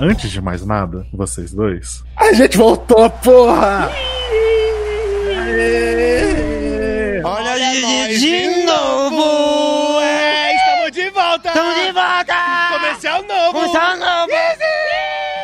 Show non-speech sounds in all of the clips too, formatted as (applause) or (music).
antes de mais nada, vocês dois, a gente voltou, porra! Olha aí de novo! É, estamos de volta! Estamos de volta! Comercial novo! Comercial novo!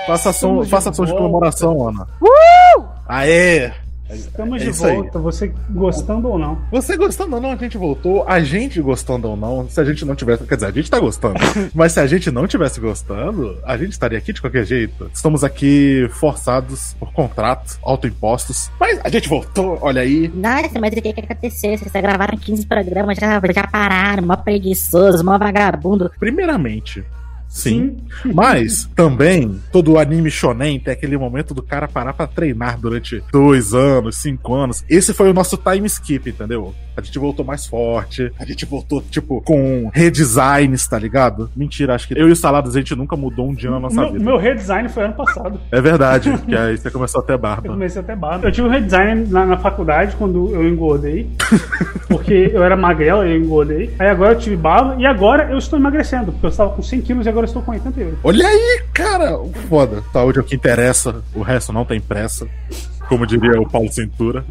Faça som, faça som de comemoração, Ana. Uh! Aê! Estamos É de isso aí. volta, você gostando ou não. Você gostando ou não, a gente voltou. A gente gostando ou não, se a gente não tivesse. Quer dizer, a gente tá gostando. (laughs) mas se a gente não tivesse gostando, a gente estaria aqui de qualquer jeito. Estamos aqui forçados por contratos, autoimpostos. Mas a gente voltou, olha aí. Nossa, mas o que que aconteceu? Vocês já gravaram 15 programas, já, já pararam, mó preguiçoso, mó vagabundo. Primeiramente. Sim. Mas também todo anime shonen tem aquele momento do cara parar pra treinar durante dois anos, cinco anos. Esse foi o nosso time skip, entendeu? A gente voltou mais forte, a gente voltou, tipo, com redesigns, tá ligado? Mentira, acho que eu e o Saladas a gente nunca mudou um dia na nossa Meu, vida. meu redesign foi ano passado. É verdade, (laughs) que aí você começou a ter Eu barba. comecei até barba. Eu tive um redesign na, na faculdade quando eu engordei. (laughs) porque eu era magrelo e eu engordei. Aí agora eu tive barba e agora eu estou emagrecendo. Porque eu estava com 100 quilos e agora eu estou com 88. Olha aí, cara! Foda. Saúde é o que interessa, o resto não tem pressa. Como diria o Paulo Cintura.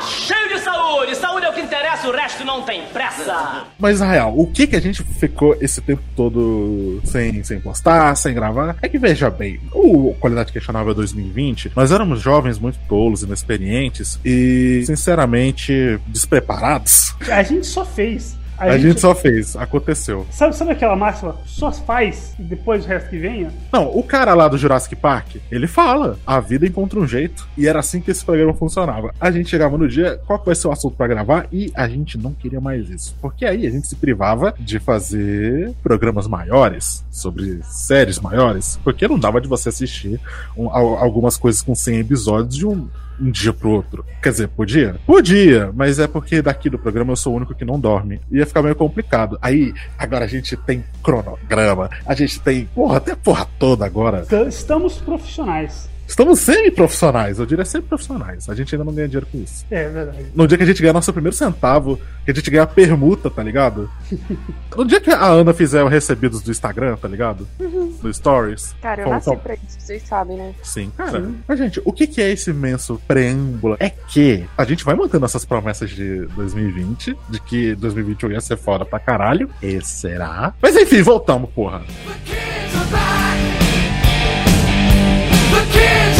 Cheio de saúde! Saúde é o que interessa, o resto não tem pressa! Mas na real, o que que a gente ficou esse tempo todo sem, sem postar, sem gravar? É que veja bem, o Qualidade Questionável 2020, nós éramos jovens muito tolos, inexperientes e, sinceramente, despreparados. A gente só fez. A, gente... só fez, aconteceu. Sabe, sabe aquela máxima? Só faz e depois o resto que venha? Não, o cara lá do Jurassic Park, ele fala: a vida encontra um jeito. E era assim que esse programa funcionava. A gente chegava no dia, qual que vai ser o assunto pra gravar? E a gente não queria mais isso. Porque aí a gente se privava de fazer programas maiores, sobre séries maiores. Porque não dava de você assistir um- al- algumas coisas com 100 episódios de um. Um dia pro outro. Quer dizer, podia? Podia, mas é porque daqui do programa eu sou o único que não dorme. Ia ficar meio complicado. Aí, agora a gente tem cronograma, a gente tem. Porra, até porra toda agora. Estamos profissionais. Estamos semi-profissionais, eu diria semi-profissionais. A gente ainda não ganha dinheiro com isso. É verdade. No dia que a gente ganhar nosso primeiro centavo, que a gente ganhar a permuta, tá ligado? (laughs) no dia que a Ana fizer o recebidos do Instagram, tá ligado? No Stories. Cara, eu nasci como- pra isso, vocês sabem, né? Sim, cara. Mas, gente, o que, que é esse imenso preâmbulo? É que a gente vai mantendo essas promessas de 2020, de que 2021 ia ser foda pra caralho. E será? Mas enfim, voltamos, porra. Survive! Cheers!